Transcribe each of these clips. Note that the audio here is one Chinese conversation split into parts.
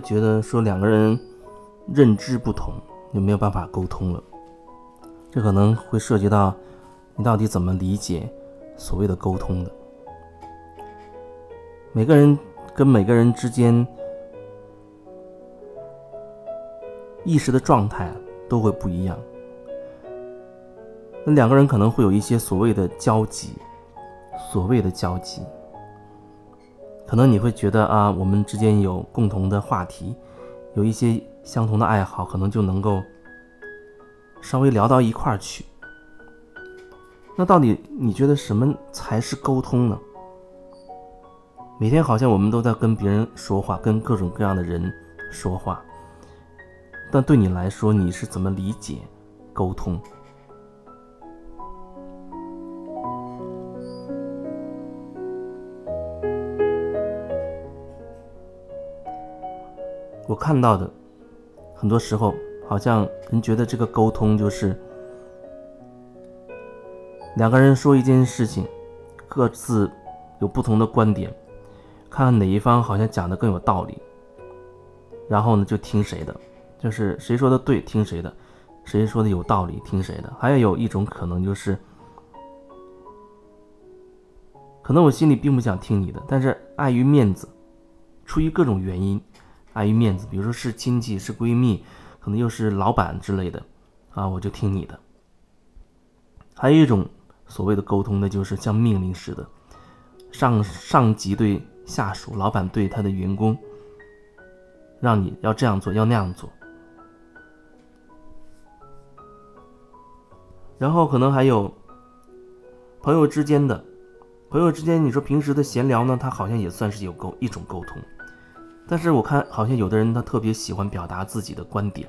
觉得说两个人认知不同，就没有办法沟通了。这可能会涉及到你到底怎么理解所谓的沟通的。每个人跟每个人之间意识的状态都会不一样。那两个人可能会有一些所谓的交集，所谓的交集，可能你会觉得啊，我们之间有共同的话题，有一些相同的爱好，可能就能够稍微聊到一块儿去。那到底你觉得什么才是沟通呢？每天好像我们都在跟别人说话，跟各种各样的人说话，但对你来说，你是怎么理解沟通？看到的，很多时候好像人觉得这个沟通就是两个人说一件事情，各自有不同的观点，看看哪一方好像讲的更有道理，然后呢就听谁的，就是谁说的对听谁的，谁说的有道理听谁的。还有一种可能就是，可能我心里并不想听你的，但是碍于面子，出于各种原因。碍于面子，比如说是亲戚、是闺蜜，可能又是老板之类的，啊，我就听你的。还有一种所谓的沟通呢，就是像命令似的，上上级对下属，老板对他的员工，让你要这样做，要那样做。然后可能还有朋友之间的，朋友之间，你说平时的闲聊呢，他好像也算是有沟一种沟通。但是我看好像有的人他特别喜欢表达自己的观点，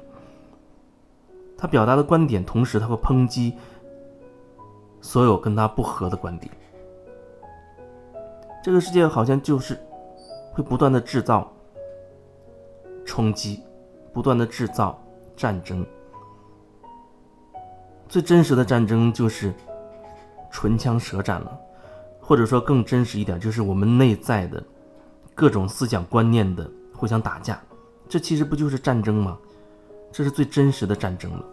他表达的观点，同时他会抨击所有跟他不合的观点。这个世界好像就是会不断的制造冲击，不断的制造战争。最真实的战争就是唇枪舌战了，或者说更真实一点，就是我们内在的。各种思想观念的互相打架，这其实不就是战争吗？这是最真实的战争了。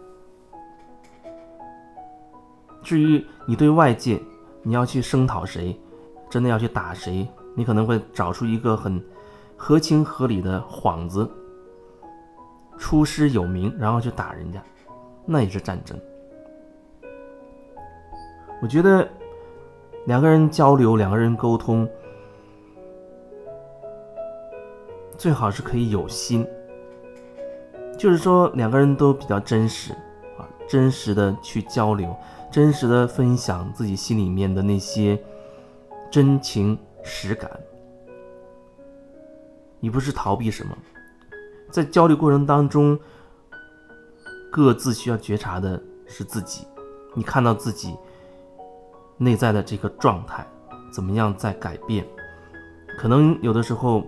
至于你对外界，你要去声讨谁，真的要去打谁，你可能会找出一个很合情合理的幌子，出师有名，然后去打人家，那也是战争。我觉得两个人交流，两个人沟通。最好是可以有心，就是说两个人都比较真实啊，真实的去交流，真实的分享自己心里面的那些真情实感。你不是逃避什么，在交流过程当中，各自需要觉察的是自己，你看到自己内在的这个状态怎么样在改变，可能有的时候。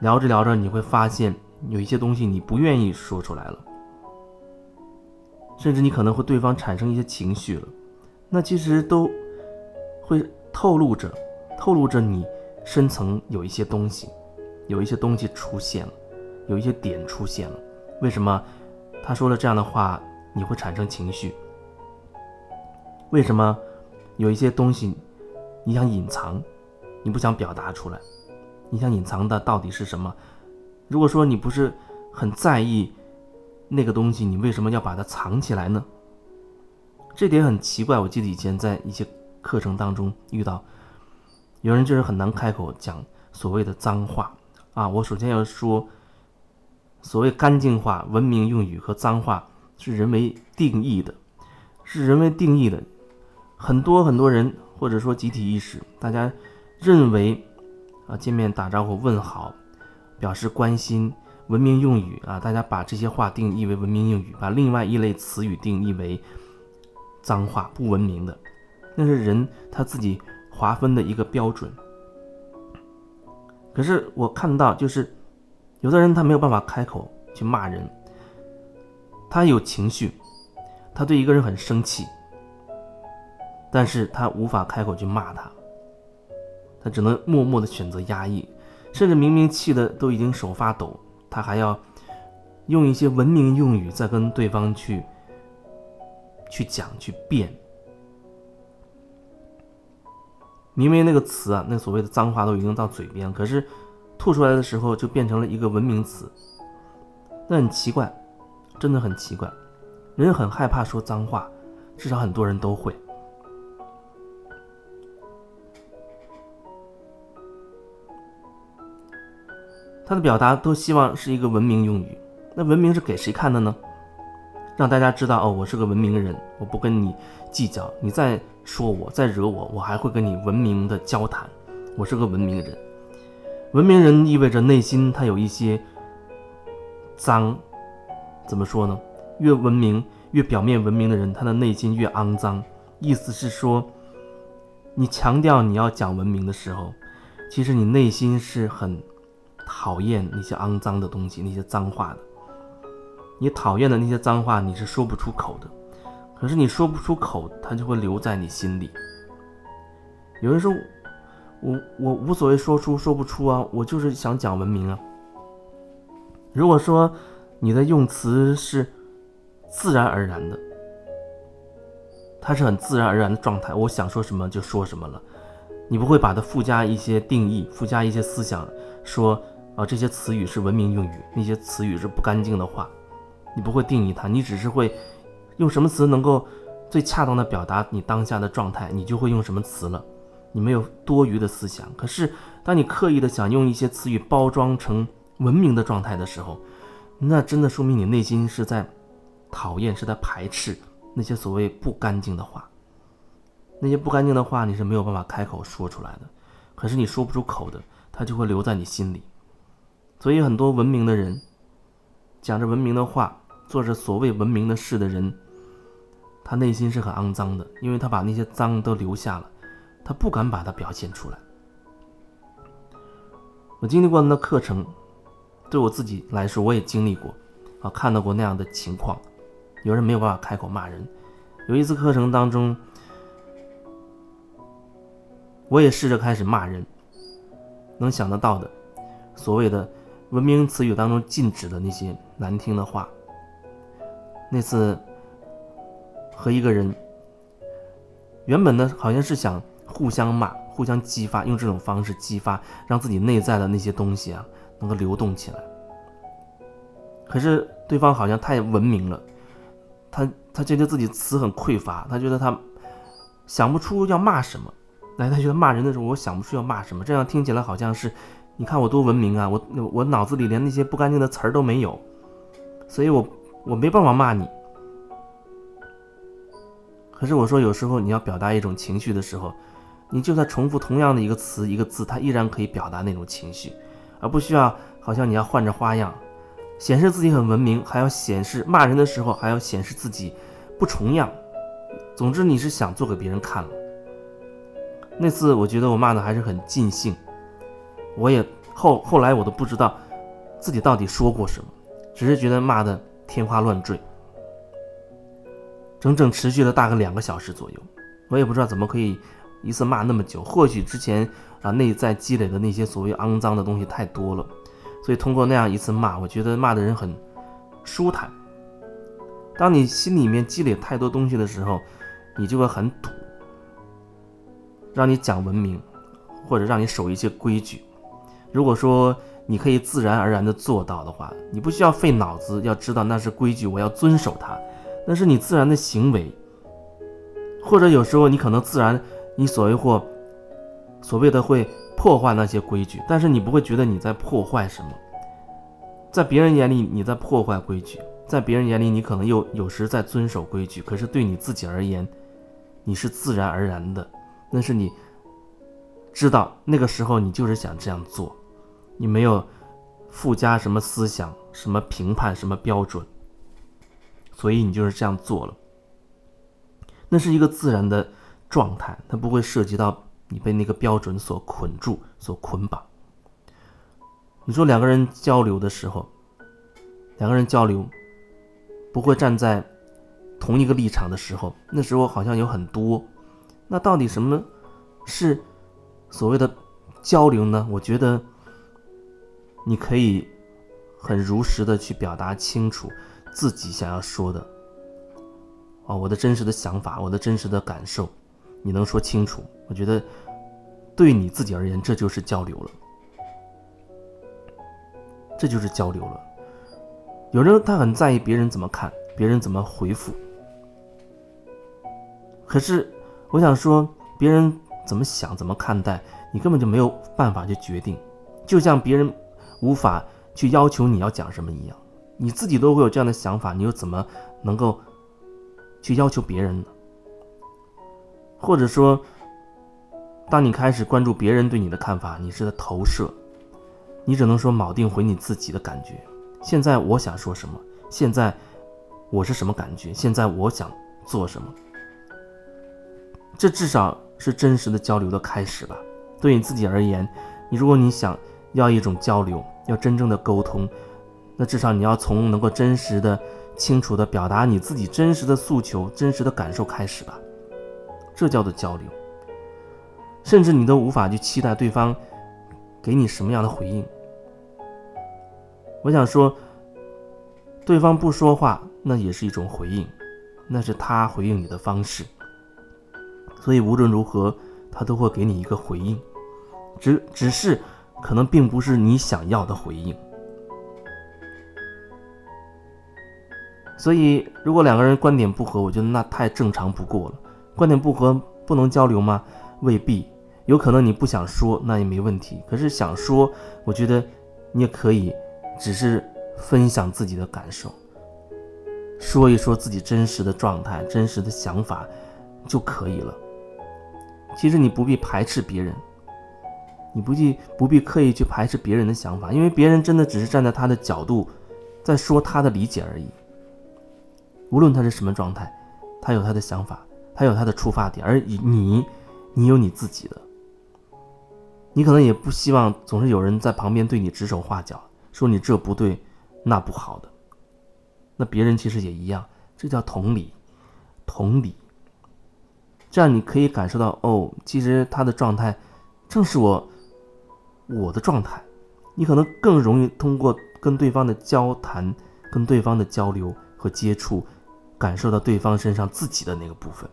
聊着聊着，你会发现有一些东西你不愿意说出来了，甚至你可能会对方产生一些情绪了，那其实都会透露着，透露着你深层有一些东西，有一些东西出现了，有一些点出现了。为什么他说了这样的话你会产生情绪？为什么有一些东西你想隐藏，你不想表达出来？你想隐藏的到底是什么？如果说你不是很在意那个东西，你为什么要把它藏起来呢？这点很奇怪。我记得以前在一些课程当中遇到有人就是很难开口讲所谓的脏话啊。我首先要说，所谓干净话、文明用语和脏话是人为定义的，是人为定义的。很多很多人或者说集体意识，大家认为。啊，见面打招呼问好，表示关心，文明用语啊，大家把这些话定义为文明用语，把另外一类词语定义为脏话、不文明的，那是人他自己划分的一个标准。可是我看到，就是有的人他没有办法开口去骂人，他有情绪，他对一个人很生气，但是他无法开口去骂他。他只能默默的选择压抑，甚至明明气的都已经手发抖，他还要用一些文明用语再跟对方去去讲去辩。明明那个词啊，那所谓的脏话都已经到嘴边，可是吐出来的时候就变成了一个文明词，那很奇怪，真的很奇怪。人很害怕说脏话，至少很多人都会。他的表达都希望是一个文明用语，那文明是给谁看的呢？让大家知道哦，我是个文明人，我不跟你计较，你再说我再惹我，我还会跟你文明的交谈。我是个文明人，文明人意味着内心他有一些脏，怎么说呢？越文明、越表面文明的人，他的内心越肮脏。意思是说，你强调你要讲文明的时候，其实你内心是很讨厌那些肮脏的东西、那些脏话的。你讨厌的那些脏话，你是说不出口的。可是你说不出口，它就会留在你心里。有人说，我我无所谓说出说不出啊，我就是想讲文明啊。如果说你的用词是自然而然的，它是很自然而然的状态，我想说什么就说什么了，你不会把它附加一些定义，附加一些思想，说啊这些词语是文明用语，那些词语是不干净的话。你不会定义它，你只是会用什么词能够最恰当的表达你当下的状态，你就会用什么词了。你没有多余的思想。可是，当你刻意的想用一些词语包装成文明的状态的时候，那真的说明你内心是在讨厌、是在排斥那些所谓不干净的话。那些不干净的话，你是没有办法开口说出来的。可是你说不出口的，它就会留在你心里。所以，很多文明的人讲着文明的话。做着所谓文明的事的人，他内心是很肮脏的，因为他把那些脏都留下了，他不敢把它表现出来。我经历过那课程，对我自己来说，我也经历过，啊，看到过那样的情况，有人没有办法开口骂人。有一次课程当中，我也试着开始骂人，能想得到的，所谓的文明词语当中禁止的那些难听的话。那次和一个人，原本呢好像是想互相骂、互相激发，用这种方式激发，让自己内在的那些东西啊能够流动起来。可是对方好像太文明了，他他觉得自己词很匮乏，他觉得他想不出要骂什么。来，他觉得骂人的时候，我想不出要骂什么，这样听起来好像是，你看我多文明啊，我我脑子里连那些不干净的词儿都没有，所以我。我没办法骂你，可是我说有时候你要表达一种情绪的时候，你就算重复同样的一个词一个字，它依然可以表达那种情绪，而不需要好像你要换着花样，显示自己很文明，还要显示骂人的时候还要显示自己不重样。总之你是想做给别人看了。那次我觉得我骂的还是很尽兴，我也后后来我都不知道自己到底说过什么，只是觉得骂的。天花乱坠，整整持续了大概两个小时左右。我也不知道怎么可以一次骂那么久。或许之前啊内在积累的那些所谓肮脏的东西太多了，所以通过那样一次骂，我觉得骂的人很舒坦。当你心里面积累太多东西的时候，你就会很堵。让你讲文明，或者让你守一些规矩。如果说，你可以自然而然的做到的话，你不需要费脑子，要知道那是规矩，我要遵守它，那是你自然的行为。或者有时候你可能自然，你所谓或所谓的会破坏那些规矩，但是你不会觉得你在破坏什么。在别人眼里你在破坏规矩，在别人眼里你可能又有时在遵守规矩，可是对你自己而言，你是自然而然的，那是你知道那个时候你就是想这样做。你没有附加什么思想、什么评判、什么标准，所以你就是这样做了。那是一个自然的状态，它不会涉及到你被那个标准所捆住、所捆绑。你说两个人交流的时候，两个人交流不会站在同一个立场的时候，那时候好像有很多。那到底什么是所谓的交流呢？我觉得。你可以很如实的去表达清楚自己想要说的。哦，我的真实的想法，我的真实的感受，你能说清楚？我觉得对你自己而言，这就是交流了，这就是交流了。有人他很在意别人怎么看，别人怎么回复。可是我想说，别人怎么想、怎么看待，你根本就没有办法去决定。就像别人无法去要求你要讲什么一样，你自己都会有这样的想法，你又怎么能够？去要求别人呢，或者说，当你开始关注别人对你的看法，你是在投射，你只能说铆定回你自己的感觉。现在我想说什么？现在我是什么感觉？现在我想做什么？这至少是真实的交流的开始吧。对你自己而言，你如果你想要一种交流，要真正的沟通，那至少你要从能够真实的。清楚的表达你自己真实的诉求、真实的感受开始吧，这叫做交流。甚至你都无法去期待对方给你什么样的回应。我想说，对方不说话，那也是一种回应，那是他回应你的方式。所以无论如何，他都会给你一个回应，只只是可能并不是你想要的回应。所以，如果两个人观点不合，我觉得那太正常不过了。观点不合不能交流吗？未必，有可能你不想说，那也没问题。可是想说，我觉得你也可以，只是分享自己的感受，说一说自己真实的状态、真实的想法就可以了。其实你不必排斥别人，你不必不必刻意去排斥别人的想法，因为别人真的只是站在他的角度，在说他的理解而已。无论他是什么状态，他有他的想法，他有他的出发点，而你，你有你自己的。你可能也不希望总是有人在旁边对你指手画脚，说你这不对，那不好的。那别人其实也一样，这叫同理，同理。这样你可以感受到，哦，其实他的状态正是我我的状态。你可能更容易通过跟对方的交谈，跟对方的交流和接触。感受到对方身上自己的那个部分，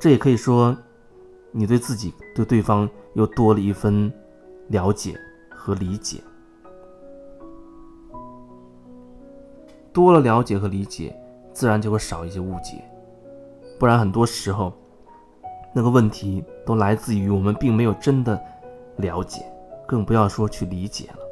这也可以说，你对自己、对对方又多了一分了解和理解。多了了解和理解，自然就会少一些误解。不然，很多时候，那个问题都来自于我们并没有真的了解，更不要说去理解了。